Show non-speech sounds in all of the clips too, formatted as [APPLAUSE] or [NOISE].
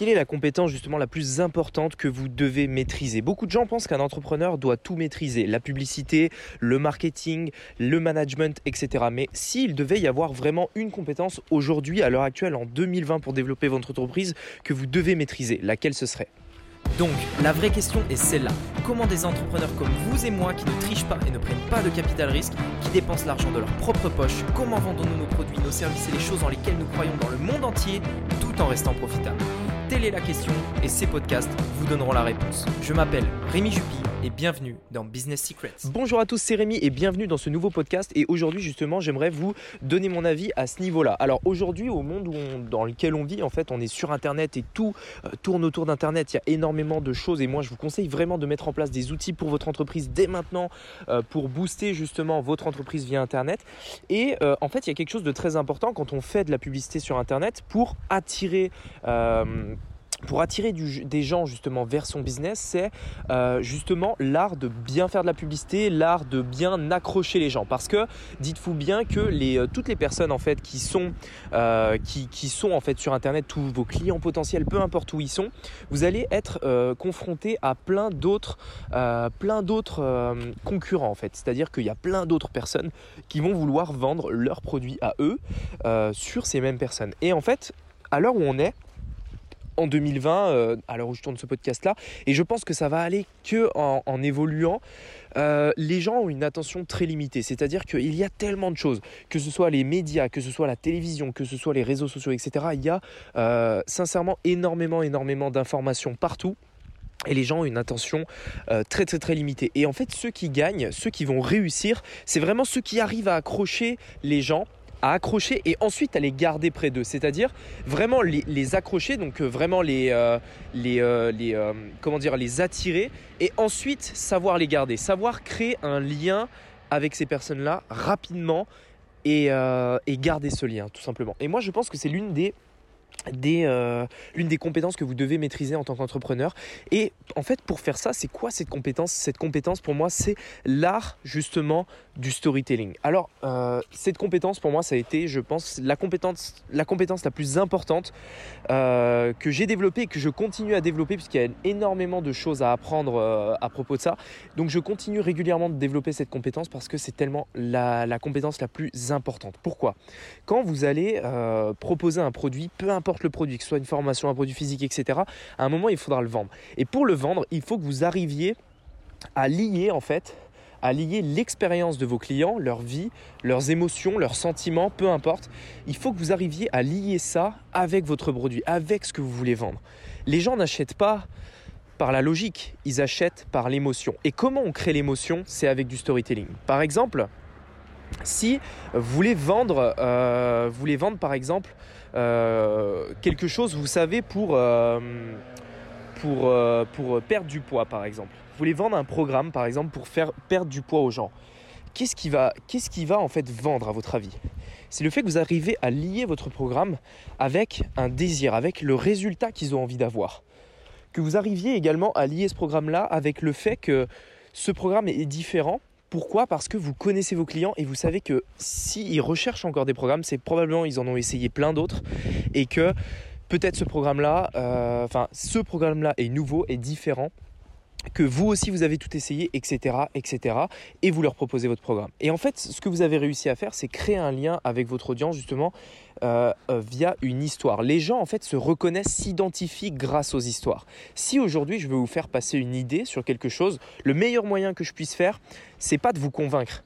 Quelle est la compétence justement la plus importante que vous devez maîtriser? Beaucoup de gens pensent qu'un entrepreneur doit tout maîtriser, la publicité, le marketing, le management, etc. Mais s'il devait y avoir vraiment une compétence aujourd'hui, à l'heure actuelle, en 2020, pour développer votre entreprise, que vous devez maîtriser, laquelle ce serait? Donc, la vraie question est celle-là. Comment des entrepreneurs comme vous et moi qui ne trichent pas et ne prennent pas de capital risque, qui dépensent l'argent de leur propre poche, comment vendons-nous nos produits, nos services et les choses en lesquelles nous croyons dans le monde entier, tout en restant profitables? Telle est la question et ces podcasts vous donneront la réponse. Je m'appelle Rémi Jupy et bienvenue dans Business Secrets. Bonjour à tous, c'est Rémi et bienvenue dans ce nouveau podcast. Et aujourd'hui, justement, j'aimerais vous donner mon avis à ce niveau-là. Alors aujourd'hui, au monde dans lequel on vit, en fait, on est sur Internet et tout euh, tourne autour d'Internet. Il y a énormément de choses et moi, je vous conseille vraiment de mettre en place des outils pour votre entreprise dès maintenant euh, pour booster justement votre entreprise via Internet. Et euh, en fait, il y a quelque chose de très important quand on fait de la publicité sur Internet pour attirer pour attirer des gens justement vers son business, c'est euh, justement l'art de bien faire de la publicité, l'art de bien accrocher les gens. Parce que dites-vous bien que euh, toutes les personnes en fait qui sont, euh, qui, sont en fait sur internet, tous vos clients potentiels, peu importe où ils sont, vous allez être confronté à plein d'autres, plein d'autres concurrents en fait. C'est-à-dire qu'il y a plein d'autres personnes qui vont vouloir vendre leurs produits à eux sur ces mêmes personnes. Et en fait, à l'heure où on est, en 2020, euh, à l'heure où je tourne ce podcast-là. Et je pense que ça va aller que en, évoluant. Euh, les gens ont une attention très limitée, c'est-à-dire qu'il y a tellement de choses, que ce soit les médias, que ce soit la télévision, que ce soit les réseaux sociaux, etc. Il y a euh, sincèrement énormément, énormément d'informations partout. Et les gens ont une attention très très très limitée. Et en fait, ceux qui gagnent, ceux qui vont réussir, c'est vraiment ceux qui arrivent à accrocher les gens à accrocher et ensuite à les garder près d'eux. C'est-à-dire vraiment les, accrocher, donc euh, vraiment les, euh, les, euh, comment dire, les attirer et ensuite savoir les garder, savoir créer un lien avec ces personnes-là rapidement et garder ce lien tout simplement. Et moi je pense que c'est l'une des des, euh, l'une des compétences que vous devez maîtriser en tant qu'entrepreneur. Et en fait, pour faire ça, c'est quoi cette compétence? Cette compétence, pour moi, c'est l'art justement du storytelling. Alors, euh, cette compétence, pour moi, ça a été, je pense, la compétence la, compétence la plus importante euh, que j'ai développée et que je continue à développer, puisqu'il y a énormément de choses à apprendre à propos de ça. Donc, je continue régulièrement de développer cette compétence parce que c'est tellement la, la, compétence la plus importante. Pourquoi? Quand vous allez proposer un produit, peu importe le produit, que ce soit une formation, un produit physique, etc., à un moment, il faudra le vendre. Et pour le vendre, il faut que vous arriviez à lier, en fait, à lier l'expérience de vos clients, leur vie, leurs émotions, leurs sentiments, peu importe. Il faut que vous arriviez à lier ça avec votre produit, avec ce que vous voulez vendre. Les gens n'achètent pas par la logique, ils achètent par l'émotion. Et comment on crée l'émotion? C'est avec du storytelling. Par exemple, si vous voulez vendre, euh, vous voulez vendre par exemple euh, quelque chose, vous savez, pour, euh, pour perdre du poids par exemple. Vous voulez vendre un programme par exemple pour faire perdre du poids aux gens. Qu'est-ce qui va, qu'est-ce qui va en fait vendre à votre avis? C'est le fait que vous arrivez à lier votre programme avec un désir, avec le résultat qu'ils ont envie d'avoir. Que vous arriviez également à lier ce programme-là avec le fait que ce programme est différent pourquoi? Parce que vous connaissez vos clients et vous savez que s'ils recherchent encore des programmes, c'est probablement ils en ont essayé plein d'autres et que peut-être ce programme-là, euh, enfin ce programme-là est nouveau, est différent que vous aussi vous avez tout essayé, etc., etc., et vous leur proposez votre programme. Et en fait, ce que vous avez réussi à faire, c'est créer un lien avec votre audience justement euh, euh, via une histoire. Les gens en fait se reconnaissent, s'identifient grâce aux histoires. Si aujourd'hui je veux vous faire passer une idée sur quelque chose, le meilleur moyen que je puisse faire, c'est pas de vous convaincre.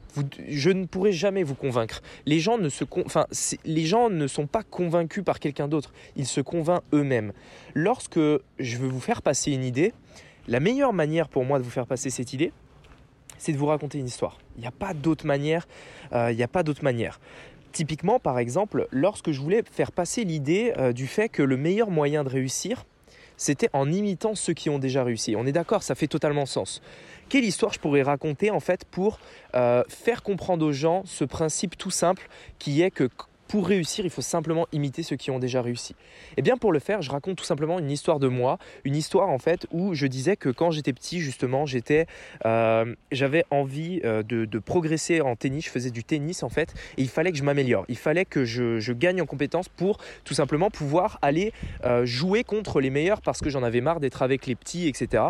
je ne pourrai jamais vous convaincre. Les gens ne se, enfin, les gens ne sont pas convaincus par quelqu'un d'autre. Ils se convainquent eux-mêmes. Lorsque je veux vous faire passer une idée, la meilleure manière pour moi de vous faire passer cette idée, c'est de vous raconter une histoire. Il n'y a pas d'autre manière. Euh, il n'y a pas d'autre manière. Typiquement, par exemple, lorsque je voulais faire passer l'idée euh, du fait que le meilleur moyen de réussir, c'était en imitant ceux qui ont déjà réussi. On est d'accord, ça fait totalement sens. Quelle histoire je pourrais raconter en fait pour euh, faire comprendre aux gens ce principe tout simple qui est que pour réussir, il faut simplement imiter ceux qui ont déjà réussi. Et eh bien pour le faire, je raconte tout simplement une histoire de moi, une histoire en fait où je disais que quand j'étais petit, justement, euh, j'avais envie euh, de, progresser en tennis. Je faisais du tennis en fait, et il fallait que je m'améliore. Il fallait que je, gagne en compétences pour tout simplement pouvoir aller euh, jouer contre les meilleurs parce que j'en avais marre d'être avec les petits, etc.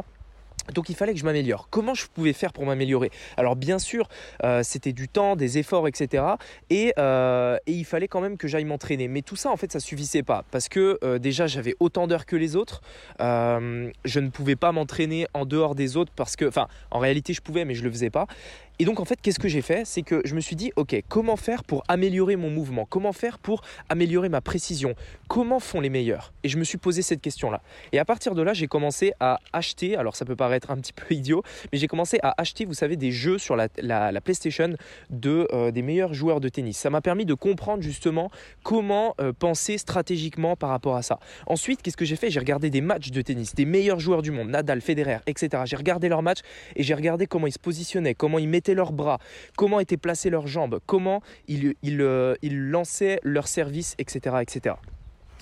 Donc il fallait que je m'améliore. Comment je pouvais faire pour m'améliorer? Alors bien sûr, euh, c'était du temps, des efforts, etc. Euh, et, il fallait quand même que j'aille m'entraîner. Mais tout ça, en fait, ça suffisait pas. Parce que euh, déjà, j'avais autant d'heures que les autres. je ne pouvais pas m'entraîner en dehors des autres parce que, enfin, en réalité, je pouvais, mais je le faisais pas. Et donc en fait, qu'est-ce que j'ai fait? C'est que je me suis dit, ok, comment faire pour améliorer mon mouvement? Comment faire pour améliorer ma précision? Comment font les meilleurs? Et je me suis posé cette question-là. Et à partir de là, j'ai commencé à acheter, alors ça peut paraître un petit peu [LAUGHS] idiot, mais j'ai commencé à acheter, vous savez, des jeux sur la, PlayStation de, euh, des meilleurs joueurs de tennis. Ça m'a permis de comprendre justement comment euh, penser stratégiquement par rapport à ça. Ensuite, qu'est-ce que j'ai fait? J'ai regardé des matchs de tennis, des meilleurs joueurs du monde, Nadal, Federer, etc. J'ai regardé leurs matchs et j'ai regardé comment ils se positionnaient, comment ils mettaient leurs bras, comment étaient placées leurs jambes, comment ils, ils, euh, lançaient leurs services, etc., etc.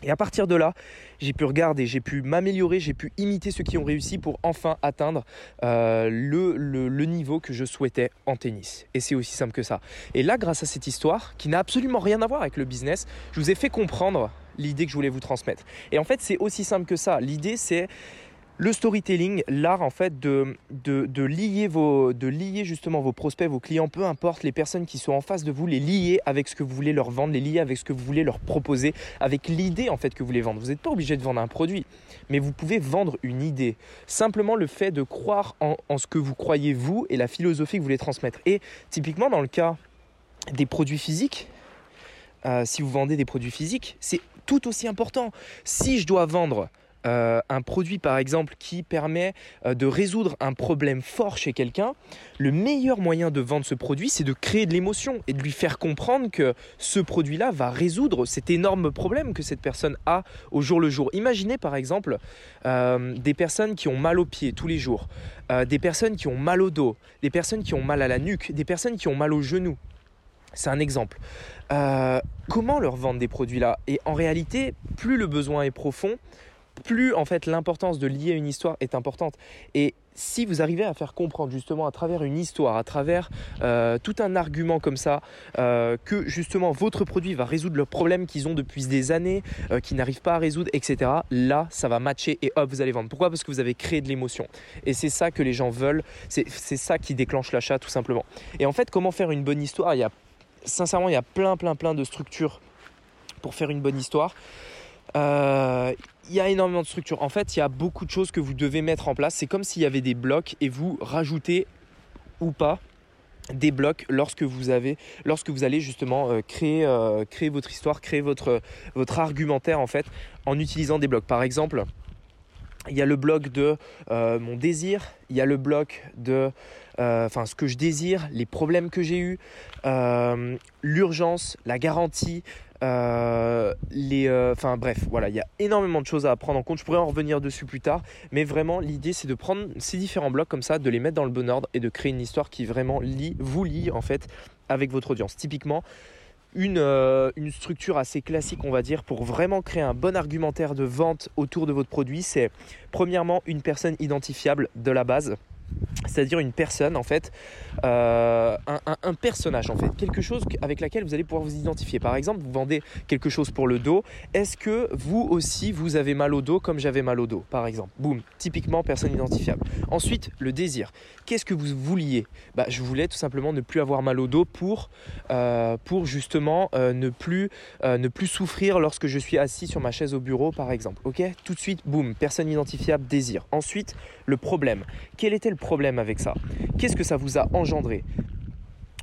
Et à partir de là, j'ai pu regarder, j'ai pu m'améliorer, j'ai pu imiter ceux qui ont réussi pour enfin atteindre euh, le, le, niveau que je souhaitais en tennis. Et c'est aussi simple que ça. Et là, grâce à cette histoire, qui n'a absolument rien à voir avec le business, je vous ai fait comprendre l'idée que je voulais vous transmettre. Et en fait, c'est aussi simple que ça. L'idée, c'est le storytelling, l'art en fait de, lier vos, justement vos prospects, vos clients, peu importe les personnes qui sont en face de vous, les lier avec ce que vous voulez leur vendre, les lier avec ce que vous voulez leur proposer, avec l'idée en fait que vous voulez vendre. Vous n'êtes pas obligé de vendre un produit, mais vous pouvez vendre une idée. Simplement le fait de croire en, ce que vous croyez vous et la philosophie que vous voulez transmettre. Et typiquement dans le cas des produits physiques, euh, si vous vendez des produits physiques, c'est tout aussi important. Si je dois vendre euh, un produit par exemple qui permet euh, de résoudre un problème fort chez quelqu'un, le meilleur moyen de vendre ce produit, c'est de créer de l'émotion et de lui faire comprendre que ce produit-là va résoudre cet énorme problème que cette personne a au jour le jour. Imaginez par exemple euh, des personnes qui ont mal aux pieds tous les jours, des personnes qui ont mal au dos, des personnes qui ont mal à la nuque, des personnes qui ont mal aux genoux. C'est un exemple. comment leur vendre des produits là Et en réalité, plus le besoin est profond, plus en fait l'importance de lier une histoire est importante. Et si vous arrivez à faire comprendre justement à travers une histoire, à travers euh, tout un argument comme ça, euh, que justement votre produit va résoudre le problème qu'ils ont depuis des années, euh, qu'ils n'arrivent pas à résoudre, etc. Là, ça va matcher et hop, vous allez vendre. Pourquoi? Parce que vous avez créé de l'émotion. Et c'est ça que les gens veulent, c'est ça qui déclenche l'achat tout simplement. Et en fait, comment faire une bonne histoire? Il y a, sincèrement, il y a plein, plein, plein de structures pour faire une bonne histoire. Euh, il y a énormément de structures. En fait, il y a beaucoup de choses que vous devez mettre en place. C'est comme s'il y avait des blocs et vous rajoutez ou pas des blocs lorsque vous avez lorsque vous allez justement euh, créer, euh, créer votre histoire, créer votre, votre argumentaire en fait en utilisant des blocs. Par exemple, il y a le bloc de mon désir, il y a le bloc de enfin ce que je désire, les problèmes que j'ai eus, l'urgence, la garantie, euh, les, euh, enfin bref, voilà, il y a énormément de choses à prendre en compte. Je pourrais en revenir dessus plus tard, mais vraiment l'idée c'est de prendre ces différents blocs comme ça, de les mettre dans le bon ordre et de créer une histoire qui vraiment lie, vous lie en fait avec votre audience. Typiquement, une, euh, une, structure assez classique, on va dire, pour vraiment créer un bon argumentaire de vente autour de votre produit, c'est premièrement une personne identifiable de la base c'est-à-dire une personne en fait, euh, un, personnage en fait, quelque chose avec laquelle vous allez pouvoir vous identifier. Par exemple, vous vendez quelque chose pour le dos. Est-ce que vous aussi vous avez mal au dos comme j'avais mal au dos, par exemple? Boum, typiquement personne identifiable. Ensuite, le désir. Qu'est-ce que vous vouliez? Bah, je voulais tout simplement ne plus avoir mal au dos pour, euh, justement euh, ne plus ne plus souffrir lorsque je suis assis sur ma chaise au bureau, par exemple. Ok? Tout de suite, boum, personne identifiable, désir. Ensuite, le problème. Quel était le problème? Avec ça Qu'est-ce que ça vous a engendré?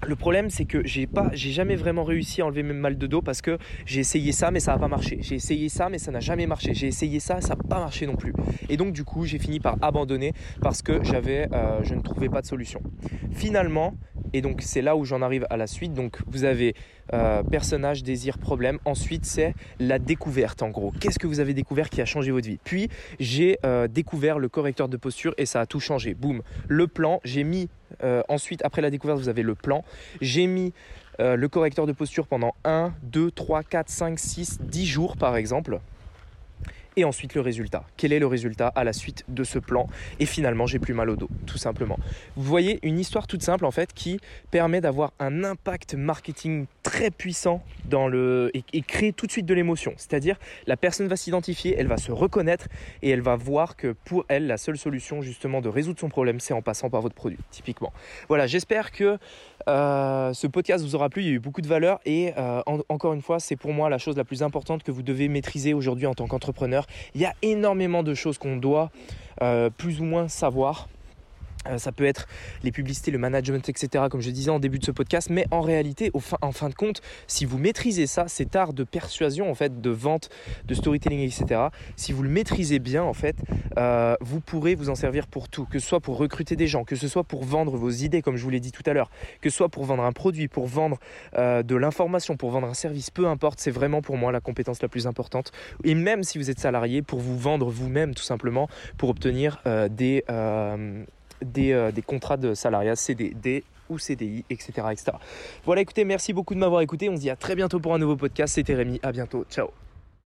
Le problème, c'est que j'ai pas, j'ai jamais vraiment réussi à enlever mes mal de dos parce que j'ai essayé ça, mais ça n'a pas marché. J'ai essayé ça, mais ça n'a jamais marché. J'ai essayé ça, ça n'a pas marché non plus. Et donc, du coup, j'ai fini par abandonner parce que j'avais, euh, je ne trouvais pas de solution. Finalement, et donc c'est là où j'en arrive à la suite. Donc, vous avez euh, personnage, désir, problème. Ensuite, c'est la découverte en gros. Qu'est-ce que vous avez découvert qui a changé votre vie? Puis, j'ai euh, découvert le correcteur de posture et ça a tout changé. Boum. Le plan, j'ai mis, euh, ensuite, après la découverte, vous avez le plan. J'ai mis le correcteur de posture pendant 1, 2, 3, 4, 5, 6, 10 jours par exemple et ensuite le résultat. Quel est le résultat à la suite de ce plan? Et finalement, j'ai plus mal au dos, tout simplement. Vous voyez, une histoire toute simple en fait qui permet d'avoir un impact marketing très puissant dans le et, créer tout de suite de l'émotion. C'est-à-dire, la personne va s'identifier, elle va se reconnaître et elle va voir que pour elle, la seule solution justement de résoudre son problème, c'est en passant par votre produit, typiquement. Voilà, j'espère que euh, ce podcast vous aura plu. Il y a eu beaucoup de valeur et euh, encore une fois, c'est pour moi la chose la plus importante que vous devez maîtriser aujourd'hui en tant qu'entrepreneur. Il y a énormément de choses qu'on doit euh, plus ou moins savoir ça peut être les publicités, le management, etc., comme je disais en début de ce podcast. Mais en réalité, en fin de compte, si vous maîtrisez ça, cet art de persuasion, en fait, de vente, de storytelling, etc., si vous le maîtrisez bien, en fait, euh, vous pourrez vous en servir pour tout. Que ce soit pour recruter des gens, que ce soit pour vendre vos idées, comme je vous l'ai dit tout à l'heure, que ce soit pour vendre un produit, pour vendre euh, de l'information, pour vendre un service, peu importe, c'est vraiment pour moi la compétence la plus importante. Et même si vous êtes salarié, pour vous vendre vous-même, tout simplement, pour obtenir des euh, des, contrats de salariat, CDD ou CDI, etc., etc. Voilà, écoutez, merci beaucoup de m'avoir écouté. On se dit à très bientôt pour un nouveau podcast. C'était Rémi. À bientôt. Ciao.